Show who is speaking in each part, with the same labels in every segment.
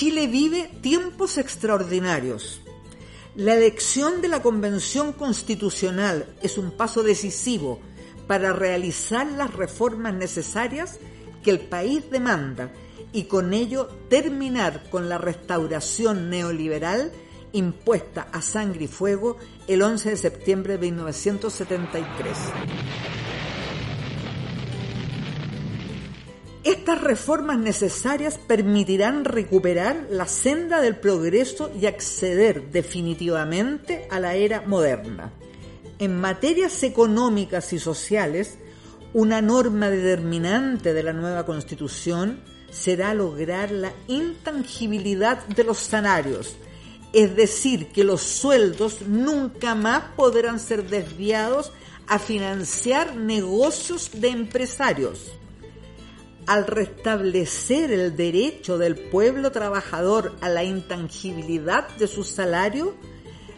Speaker 1: Chile vive tiempos extraordinarios. La elección de la Convención Constitucional es un paso decisivo para realizar las reformas necesarias que el país demanda y con ello terminar con la restauración neoliberal impuesta a sangre y fuego el 11 de septiembre de 1973. Estas reformas necesarias permitirán recuperar la senda del progreso y acceder definitivamente a la era moderna. En materias económicas y sociales, una norma determinante de la nueva Constitución será lograr la intangibilidad de los salarios, es decir, que los sueldos nunca más podrán ser desviados a financiar negocios de empresarios. Al restablecer el derecho del pueblo trabajador a la intangibilidad de su salario,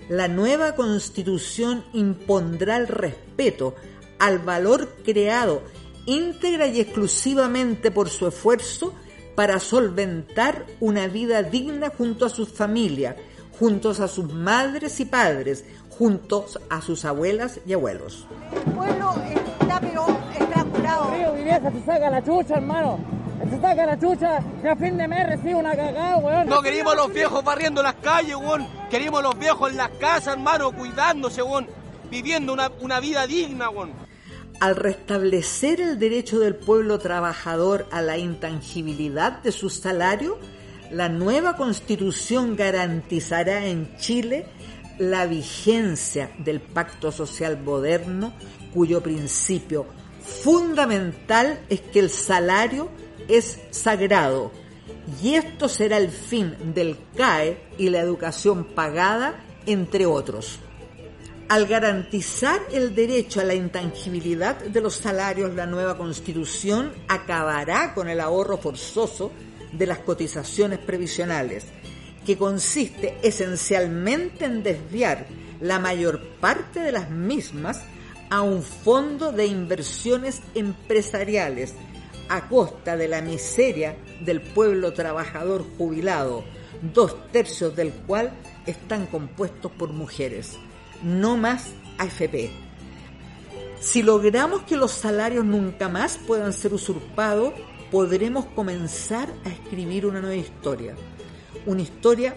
Speaker 1: la nueva constitución impondrá el respeto al valor creado íntegra y exclusivamente por su esfuerzo para solventar una vida digna junto a sus familias, juntos a sus madres y padres, juntos a sus abuelas y abuelos.
Speaker 2: Vieja, se saca la chucha, hermano. Se saca la chucha y a fin de mes recibe una cagada, weón.
Speaker 3: No queremos los viejos barriendo las calles, weón. Queremos los viejos en las casas, hermano, cuidándose, weón. Viviendo una, una vida digna, weón.
Speaker 1: Al restablecer el derecho del pueblo trabajador a la intangibilidad de su salario, la nueva constitución garantizará en Chile la vigencia del pacto social moderno, cuyo principio fundamental es que el salario es sagrado y esto será el fin del CAE y la educación pagada, entre otros. Al garantizar el derecho a la intangibilidad de los salarios, la nueva constitución acabará con el ahorro forzoso de las cotizaciones previsionales, que consiste esencialmente en desviar la mayor parte de las mismas a un fondo de inversiones empresariales a costa de la miseria del pueblo trabajador jubilado, dos tercios del cual están compuestos por mujeres. No más AFP. Si logramos que los salarios nunca más puedan ser usurpados, podremos comenzar a escribir una nueva historia. Una historia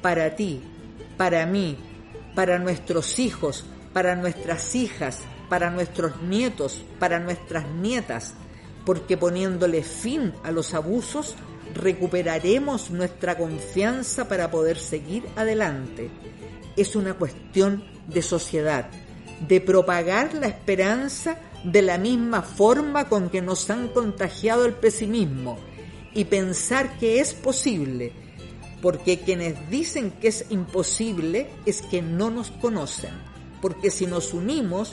Speaker 1: para ti, para mí, para nuestros hijos, para nuestras hijas, para nuestros nietos, para nuestras nietas, porque poniéndole fin a los abusos recuperaremos nuestra confianza para poder seguir adelante. Es una cuestión de sociedad, de propagar la esperanza de la misma forma con que nos han contagiado el pesimismo y pensar que es posible, porque quienes dicen que es imposible es que no nos conocen, porque si nos unimos